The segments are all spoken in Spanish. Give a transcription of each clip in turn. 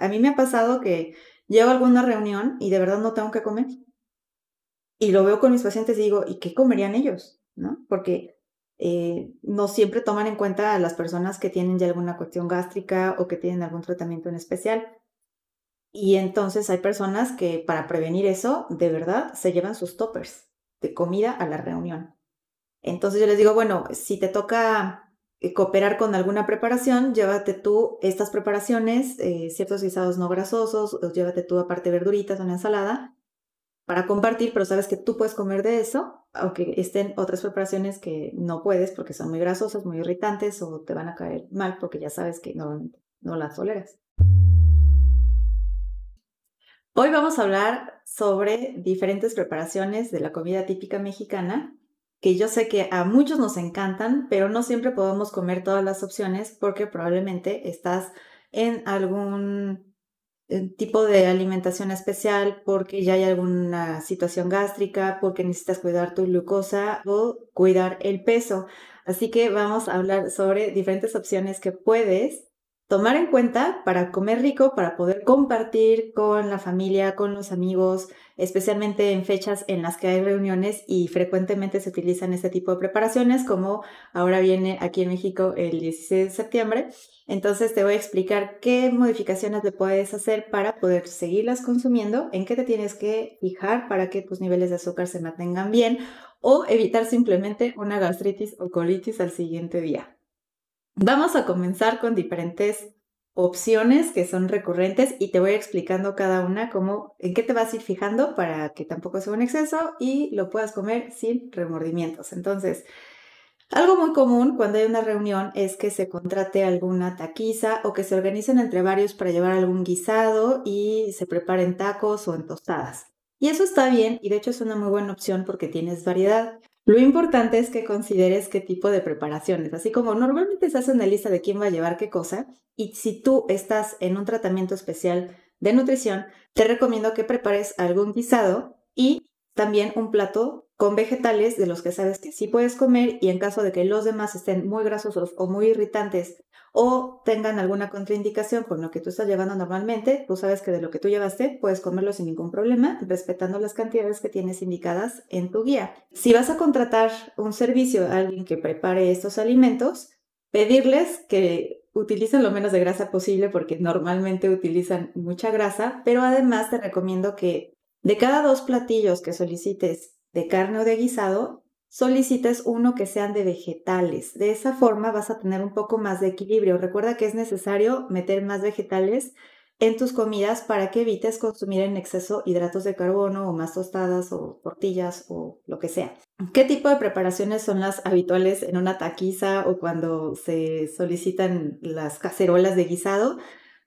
A mí me ha pasado que llego a alguna reunión y de verdad no tengo que comer. Y lo veo con mis pacientes y digo, ¿y qué comerían ellos? ¿No? Porque eh, no siempre toman en cuenta a las personas que tienen ya alguna cuestión gástrica o que tienen algún tratamiento en especial. Y entonces hay personas que para prevenir eso, de verdad, se llevan sus toppers de comida a la reunión. Entonces yo les digo, bueno, si te toca cooperar con alguna preparación, llévate tú estas preparaciones, eh, ciertos guisados no grasosos, o llévate tú aparte verduritas, una ensalada, para compartir, pero sabes que tú puedes comer de eso, aunque estén otras preparaciones que no puedes porque son muy grasosas, muy irritantes o te van a caer mal porque ya sabes que no, no las toleras. Hoy vamos a hablar sobre diferentes preparaciones de la comida típica mexicana, que yo sé que a muchos nos encantan, pero no siempre podemos comer todas las opciones porque probablemente estás en algún tipo de alimentación especial, porque ya hay alguna situación gástrica, porque necesitas cuidar tu glucosa o cuidar el peso. Así que vamos a hablar sobre diferentes opciones que puedes tomar en cuenta para comer rico, para poder compartir con la familia, con los amigos, especialmente en fechas en las que hay reuniones y frecuentemente se utilizan este tipo de preparaciones, como ahora viene aquí en México el 16 de septiembre. Entonces te voy a explicar qué modificaciones le puedes hacer para poder seguirlas consumiendo, en qué te tienes que fijar para que tus niveles de azúcar se mantengan bien o evitar simplemente una gastritis o colitis al siguiente día. Vamos a comenzar con diferentes opciones que son recurrentes y te voy explicando cada una cómo, en qué te vas a ir fijando para que tampoco sea un exceso y lo puedas comer sin remordimientos. Entonces, algo muy común cuando hay una reunión es que se contrate alguna taquiza o que se organicen entre varios para llevar algún guisado y se preparen tacos o en tostadas. Y eso está bien y de hecho es una muy buena opción porque tienes variedad. Lo importante es que consideres qué tipo de preparaciones, así como normalmente se hace una lista de quién va a llevar qué cosa y si tú estás en un tratamiento especial de nutrición, te recomiendo que prepares algún guisado y también un plato con vegetales de los que sabes que sí puedes comer y en caso de que los demás estén muy grasosos o muy irritantes o tengan alguna contraindicación con lo que tú estás llevando normalmente, tú sabes que de lo que tú llevaste puedes comerlo sin ningún problema, respetando las cantidades que tienes indicadas en tu guía. Si vas a contratar un servicio a alguien que prepare estos alimentos, pedirles que utilicen lo menos de grasa posible porque normalmente utilizan mucha grasa, pero además te recomiendo que de cada dos platillos que solicites de carne o de guisado, solicites uno que sean de vegetales. De esa forma vas a tener un poco más de equilibrio. Recuerda que es necesario meter más vegetales en tus comidas para que evites consumir en exceso hidratos de carbono o más tostadas o tortillas o lo que sea. ¿Qué tipo de preparaciones son las habituales en una taquiza o cuando se solicitan las cacerolas de guisado?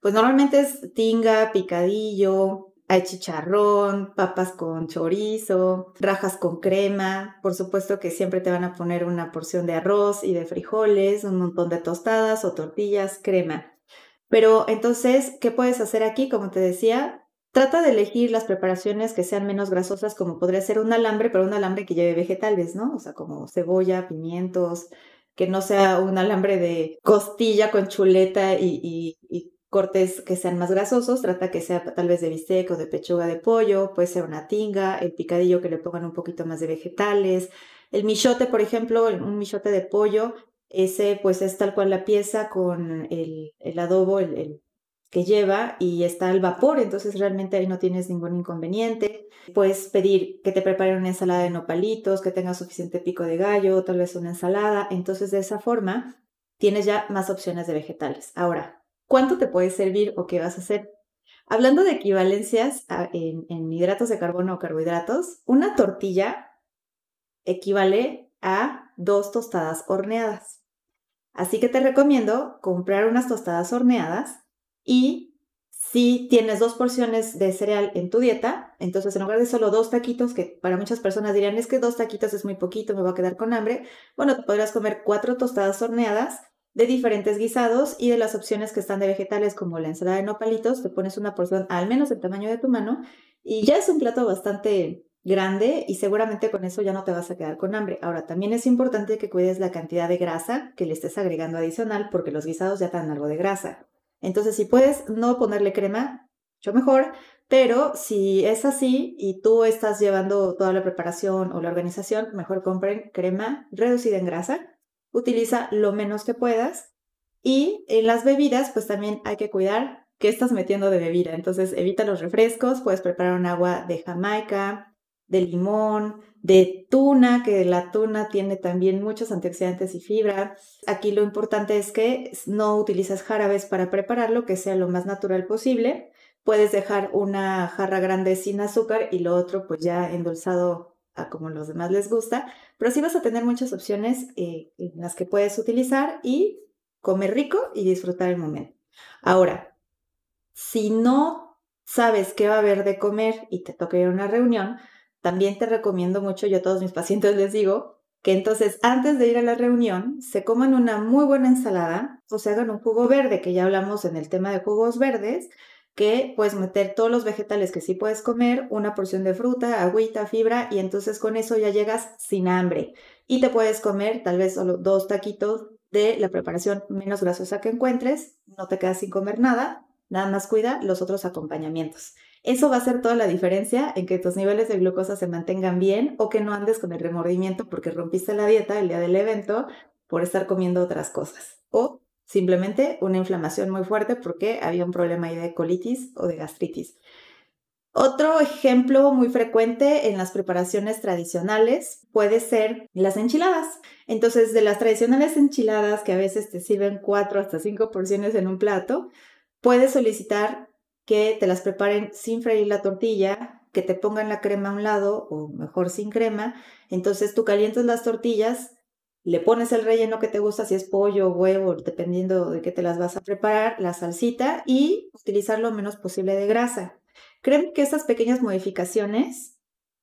Pues normalmente es tinga, picadillo, hay chicharrón, papas con chorizo, rajas con crema. Por supuesto que siempre te van a poner una porción de arroz y de frijoles, un montón de tostadas o tortillas, crema. Pero entonces, ¿qué puedes hacer aquí? Como te decía, trata de elegir las preparaciones que sean menos grasosas, como podría ser un alambre, pero un alambre que lleve vegetales, ¿no? O sea, como cebolla, pimientos, que no sea un alambre de costilla con chuleta y, y cortes que sean más grasosos, trata que sea tal vez de bistec o de pechuga de pollo, puede ser una tinga, el picadillo que le pongan un poquito más de vegetales, el michote, por ejemplo, un michote de pollo, ese pues es tal cual la pieza con el, el adobo, el, que lleva y está al vapor, entonces realmente ahí no tienes ningún inconveniente. Puedes pedir que te preparen una ensalada de nopalitos, que tenga suficiente pico de gallo, tal vez una ensalada, entonces de esa forma tienes ya más opciones de vegetales. Ahora, cuánto te puede servir o qué vas a hacer. Hablando de equivalencias en, hidratos de carbono o carbohidratos, una tortilla equivale a dos tostadas horneadas. Así que te recomiendo comprar unas tostadas horneadas y si tienes dos porciones de cereal en tu dieta, entonces en lugar de solo dos taquitos, que para muchas personas dirían es que dos taquitos es muy poquito, me voy a quedar con hambre, bueno, podrás comer cuatro tostadas horneadas de diferentes guisados y de las opciones que están de vegetales como la ensalada de nopalitos, te pones una porción al menos del tamaño de tu mano y ya es un plato bastante grande y seguramente con eso ya no te vas a quedar con hambre. Ahora, también es importante que cuides la cantidad de grasa que le estés agregando adicional porque los guisados ya dan algo de grasa. Entonces, si puedes no ponerle crema, mucho mejor, pero si es así y tú estás llevando toda la preparación o la organización, mejor compren crema reducida en grasa. Utiliza lo menos que puedas. Y en las bebidas, pues también hay que cuidar qué estás metiendo de bebida. Entonces, evita los refrescos. Puedes preparar un agua de Jamaica, de limón, de tuna, que la tuna tiene también muchos antioxidantes y fibra. Aquí lo importante es que no utilices jarabes para prepararlo, que sea lo más natural posible. Puedes dejar una jarra grande sin azúcar y lo otro pues ya endulzado a como los demás les gusta, pero sí vas a tener muchas opciones eh, en las que puedes utilizar y comer rico y disfrutar el momento. Ahora, si no sabes qué va a haber de comer y te toca ir a una reunión, también te recomiendo mucho, yo a todos mis pacientes les digo, que entonces antes de ir a la reunión se coman una muy buena ensalada o se hagan un jugo verde, que ya hablamos en el tema de jugos verdes, que puedes meter todos los vegetales que sí puedes comer, una porción de fruta, agüita, fibra y entonces con eso ya llegas sin hambre. Y te puedes comer tal vez solo dos taquitos de la preparación menos grasosa que encuentres, no te quedas sin comer nada, nada más cuida los otros acompañamientos. Eso va a hacer toda la diferencia en que tus niveles de glucosa se mantengan bien o que no andes con el remordimiento porque rompiste la dieta el día del evento por estar comiendo otras cosas. O simplemente una inflamación muy fuerte porque había un problema ahí de colitis o de gastritis. Otro ejemplo muy frecuente en las preparaciones tradicionales puede ser las enchiladas. Entonces, de las tradicionales enchiladas que a veces te sirven cuatro hasta cinco porciones en un plato, puedes solicitar que te las preparen sin freír la tortilla, que te pongan la crema a un lado o mejor sin crema. Entonces tú calientas las tortillas, le pones el relleno que te gusta, si es pollo o huevo, dependiendo de qué te las vas a preparar, la salsita y utilizar lo menos posible de grasa. Creen que estas pequeñas modificaciones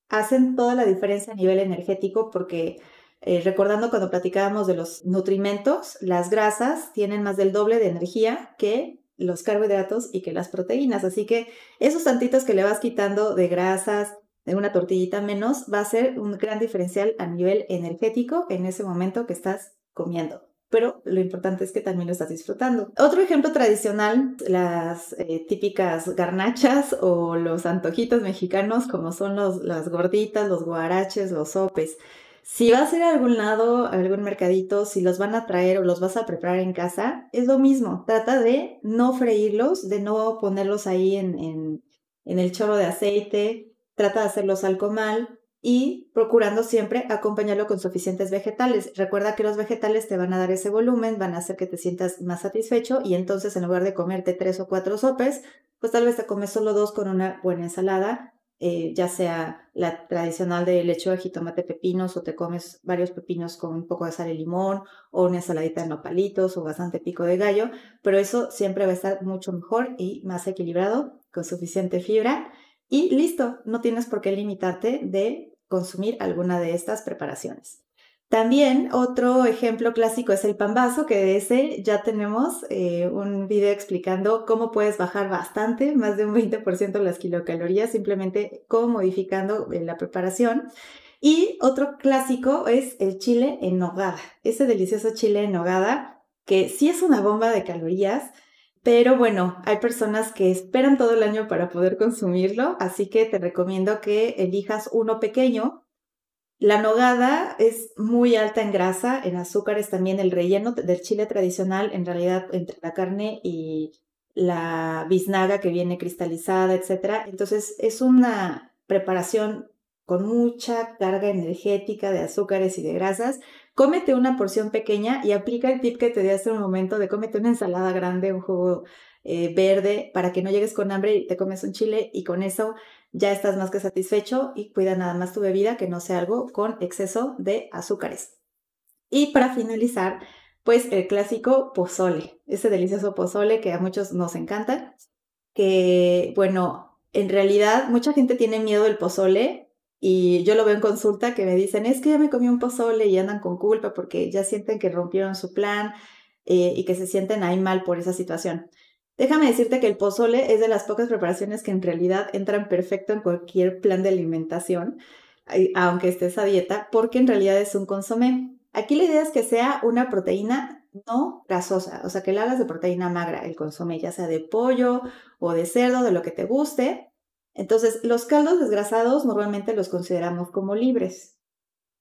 hacen toda la diferencia a nivel energético porque eh, recordando cuando platicábamos de los nutrimentos, las grasas tienen más del doble de energía que los carbohidratos y que las proteínas. Así que esos tantitos que le vas quitando de grasas, de una tortillita menos, va a ser un gran diferencial a nivel energético en ese momento que estás comiendo. Pero lo importante es que también lo estás disfrutando. Otro ejemplo tradicional, las eh, típicas garnachas o los antojitos mexicanos, como son los, las gorditas, los guaraches, los sopes. Si vas a ir a algún lado, a algún mercadito, si los van a traer o los vas a preparar en casa, es lo mismo. Trata de no freírlos, de no ponerlos ahí en, en, en el chorro de aceite, trata de hacerlos al comal y procurando siempre acompañarlo con suficientes vegetales. Recuerda que los vegetales te van a dar ese volumen, van a hacer que te sientas más satisfecho y entonces en lugar de comerte tres o cuatro sopes, pues tal vez te comes solo dos con una buena ensalada, eh, ya sea la tradicional de lechuga, jitomate, pepinos o te comes varios pepinos con un poco de sal y limón o una ensaladita de nopalitos o bastante pico de gallo, pero eso siempre va a estar mucho mejor y más equilibrado con suficiente fibra y listo, no tienes por qué limitarte de consumir alguna de estas preparaciones. También otro ejemplo clásico es el pambazo, que de ese ya tenemos eh, un video explicando cómo puedes bajar bastante, más de un 20% las kilocalorías, simplemente cómo modificando eh, la preparación. Y otro clásico es el chile en nogada, ese delicioso chile en nogada, que sí es una bomba de calorías, pero bueno, hay personas que esperan todo el año para poder consumirlo, así que te recomiendo que elijas uno pequeño. La nogada es muy alta en grasa, en azúcares también. El relleno del chile tradicional, en realidad, entre la carne y la biznaga que viene cristalizada, etc. Entonces, es una preparación con mucha carga energética de azúcares y de grasas, cómete una porción pequeña y aplica el tip que te di hace un momento de cómete una ensalada grande, un jugo eh, verde, para que no llegues con hambre y te comes un chile y con eso ya estás más que satisfecho y cuida nada más tu bebida que no sea algo con exceso de azúcares. Y para finalizar, pues el clásico pozole, ese delicioso pozole que a muchos nos encanta, que bueno, en realidad mucha gente tiene miedo del pozole y yo lo veo en consulta que me dicen, es que ya me comí un pozole y andan con culpa porque ya sienten que rompieron su plan eh, y que se sienten ahí mal por esa situación. Déjame decirte que el pozole es de las pocas preparaciones que en realidad entran perfecto en cualquier plan de alimentación, aunque estés a dieta, porque en realidad es un consomé. Aquí la idea es que sea una proteína no grasosa, o sea, que la hagas de proteína magra, el consomé, ya sea de pollo o de cerdo, de lo que te guste. Entonces, los caldos desgrasados normalmente los consideramos como libres.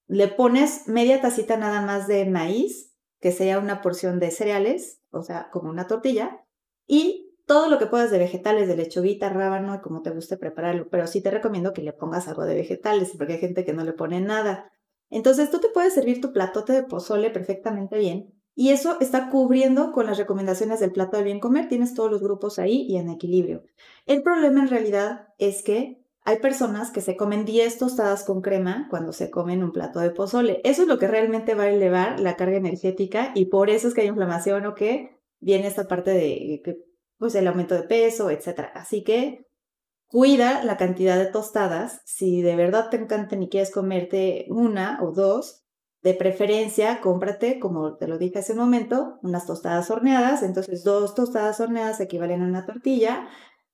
Le pones media tacita nada más de maíz, que sea una porción de cereales, o sea, como una tortilla, y todo lo que puedas de vegetales, de lechuguita, rábano, como te guste prepararlo, pero sí te recomiendo que le pongas algo de vegetales, porque hay gente que no le pone nada. Entonces tú te puedes servir tu platote de pozole perfectamente bien y eso está cubriendo con las recomendaciones del plato de bien comer. Tienes todos los grupos ahí y en equilibrio. El problema en realidad es que hay personas que se comen 10 tostadas con crema cuando se comen un plato de pozole. Eso es lo que realmente va a elevar la carga energética y por eso es que hay inflamación o que viene esta parte de pues el aumento de peso, etc. Así que cuida la cantidad de tostadas. Si de verdad te encantan y quieres comerte una o dos, de preferencia, cómprate, como te lo dije hace un momento, unas tostadas horneadas. Entonces, dos tostadas horneadas equivalen a una tortilla.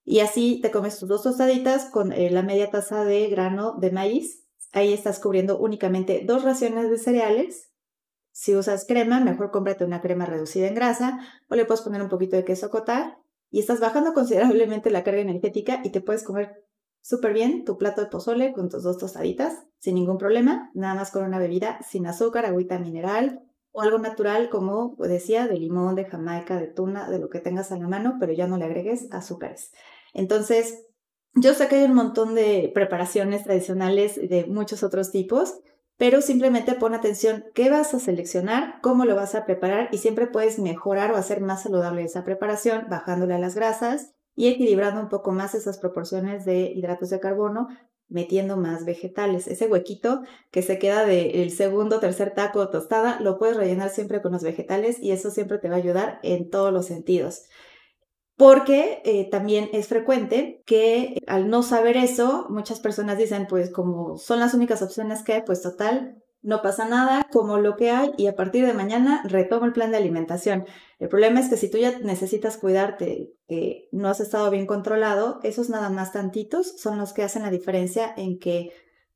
Y así te comes tus dos tostaditas con eh, la media taza de grano de maíz. Ahí estás cubriendo únicamente dos raciones de cereales si usas crema, mejor cómprate una crema reducida en grasa o le puedes poner un poquito de queso cotar y estás bajando considerablemente la carga energética y te puedes comer súper bien tu plato de pozole con tus dos tostaditas sin ningún problema, nada más con una bebida sin azúcar, agüita mineral o algo natural como decía, de limón, de jamaica, de tuna, de lo que tengas a la mano, pero ya no le agregues azúcares. Entonces, yo sé que hay un montón de preparaciones tradicionales de muchos otros tipos pero simplemente pon atención qué vas a seleccionar, cómo lo vas a preparar y siempre puedes mejorar o hacer más saludable esa preparación bajándole a las grasas y equilibrando un poco más esas proporciones de hidratos de carbono, metiendo más vegetales. Ese huequito que se queda del segundo, tercer taco o tostada, lo puedes rellenar siempre con los vegetales y eso siempre te va a ayudar en todos los sentidos porque eh, también es frecuente que al no saber eso, muchas personas dicen, pues como son las únicas opciones que hay, pues total, no pasa nada, como lo que hay y a partir de mañana retomo el plan de alimentación. El problema es que si tú ya necesitas cuidarte, que no has estado bien controlado, esos nada más tantitos son los que hacen la diferencia en que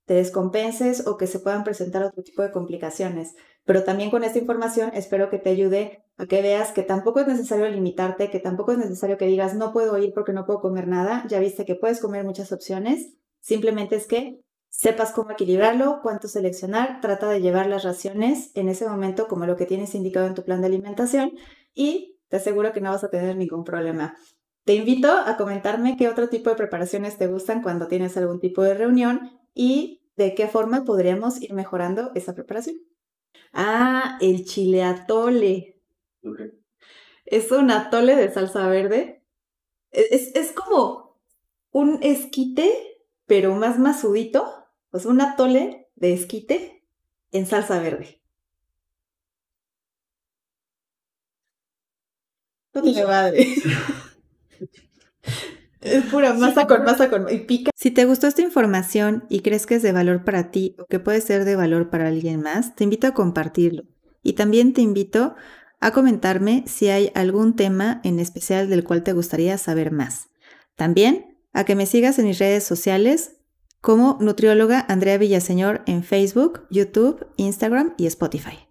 te descompenses o que se puedan presentar otro tipo de complicaciones. Pero también con esta información espero que te ayude a que veas que tampoco es necesario limitarte, que tampoco es necesario que digas no puedo ir porque no puedo comer nada. Ya viste que puedes comer muchas opciones. Simplemente es que sepas cómo equilibrarlo, cuánto seleccionar, trata de llevar las raciones en ese momento como lo que tienes indicado en tu plan de alimentación y te aseguro que no vas a tener ningún problema. Te invito a comentarme qué otro tipo de preparaciones te gustan cuando tienes algún tipo de reunión y de qué forma podríamos ir mejorando esa preparación. Ah, el chile atole. Es un atole de salsa verde. E, es, es como un esquite, pero más masudito. Pues un atole de esquite en salsa verde. No tiene madre. Es pura masa con masa con y pica. Si te gustó esta información y crees que es de valor para ti o que puede ser de valor para alguien más, te invito a compartirlo. Y también te invito a comentarme si hay algún tema en especial del cual te gustaría saber más. También a que me sigas en mis redes sociales como nutrióloga Andrea Villaseñor en Facebook, YouTube, Instagram y Spotify.